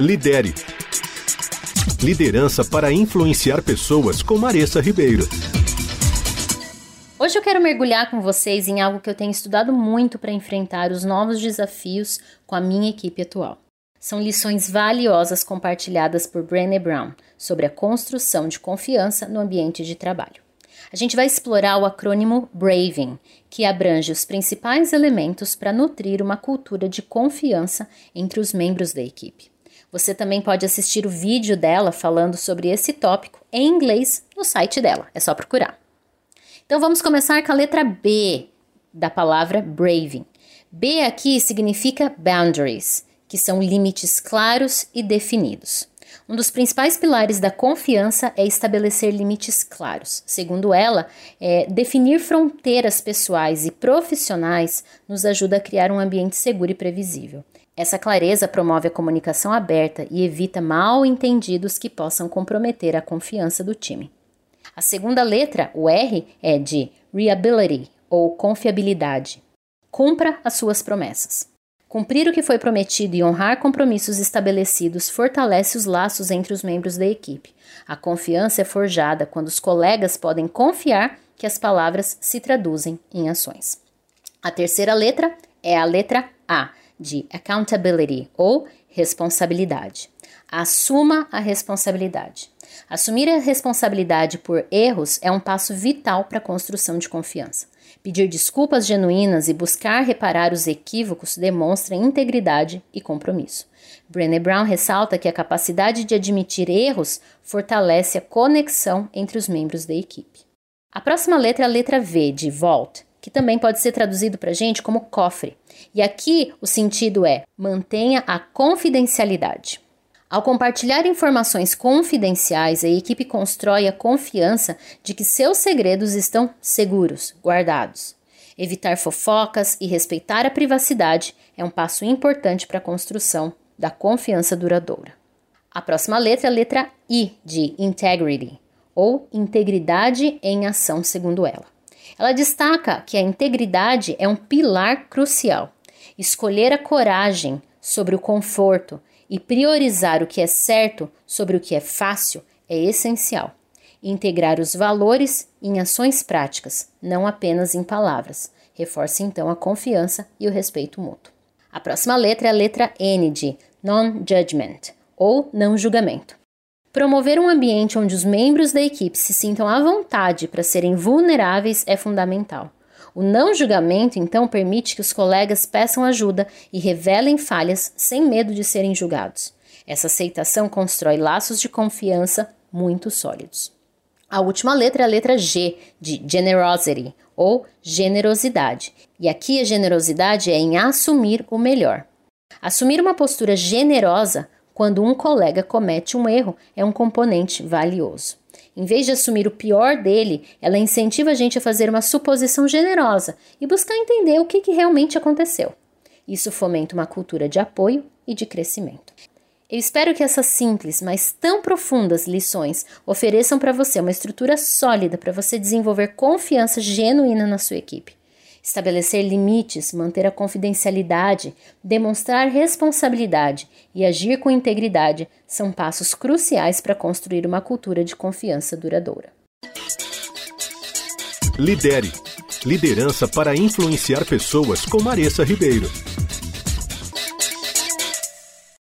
Lidere. Liderança para influenciar pessoas com Maressa Ribeiro. Hoje eu quero mergulhar com vocês em algo que eu tenho estudado muito para enfrentar os novos desafios com a minha equipe atual. São lições valiosas compartilhadas por Brené Brown sobre a construção de confiança no ambiente de trabalho. A gente vai explorar o acrônimo BRAVING, que abrange os principais elementos para nutrir uma cultura de confiança entre os membros da equipe. Você também pode assistir o vídeo dela falando sobre esse tópico em inglês no site dela, é só procurar. Então vamos começar com a letra B da palavra braving. B aqui significa boundaries, que são limites claros e definidos. Um dos principais pilares da confiança é estabelecer limites claros. Segundo ela, é, definir fronteiras pessoais e profissionais nos ajuda a criar um ambiente seguro e previsível. Essa clareza promove a comunicação aberta e evita mal entendidos que possam comprometer a confiança do time. A segunda letra, o R, é de reliability ou confiabilidade. Cumpra as suas promessas. Cumprir o que foi prometido e honrar compromissos estabelecidos fortalece os laços entre os membros da equipe. A confiança é forjada quando os colegas podem confiar que as palavras se traduzem em ações. A terceira letra é a letra A de accountability ou responsabilidade. Assuma a responsabilidade. Assumir a responsabilidade por erros é um passo vital para a construção de confiança. Pedir desculpas genuínas e buscar reparar os equívocos demonstra integridade e compromisso. Brené Brown ressalta que a capacidade de admitir erros fortalece a conexão entre os membros da equipe. A próxima letra é a letra V de Vault, que também pode ser traduzido para a gente como cofre. E aqui o sentido é mantenha a confidencialidade. Ao compartilhar informações confidenciais, a equipe constrói a confiança de que seus segredos estão seguros, guardados. Evitar fofocas e respeitar a privacidade é um passo importante para a construção da confiança duradoura. A próxima letra é a letra I de integrity, ou integridade em ação, segundo ela. Ela destaca que a integridade é um pilar crucial. Escolher a coragem sobre o conforto e priorizar o que é certo sobre o que é fácil é essencial. Integrar os valores em ações práticas, não apenas em palavras. Reforce então a confiança e o respeito mútuo. A próxima letra é a letra N de non-judgment, ou não julgamento. Promover um ambiente onde os membros da equipe se sintam à vontade para serem vulneráveis é fundamental. O não julgamento, então, permite que os colegas peçam ajuda e revelem falhas sem medo de serem julgados. Essa aceitação constrói laços de confiança muito sólidos. A última letra é a letra G, de generosity, ou generosidade. E aqui a generosidade é em assumir o melhor. Assumir uma postura generosa quando um colega comete um erro é um componente valioso. Em vez de assumir o pior dele, ela incentiva a gente a fazer uma suposição generosa e buscar entender o que, que realmente aconteceu. Isso fomenta uma cultura de apoio e de crescimento. Eu espero que essas simples, mas tão profundas lições ofereçam para você uma estrutura sólida para você desenvolver confiança genuína na sua equipe estabelecer limites, manter a confidencialidade, demonstrar responsabilidade e agir com integridade são passos cruciais para construir uma cultura de confiança duradoura. Lidere liderança para influenciar pessoas com Maressa Ribeiro.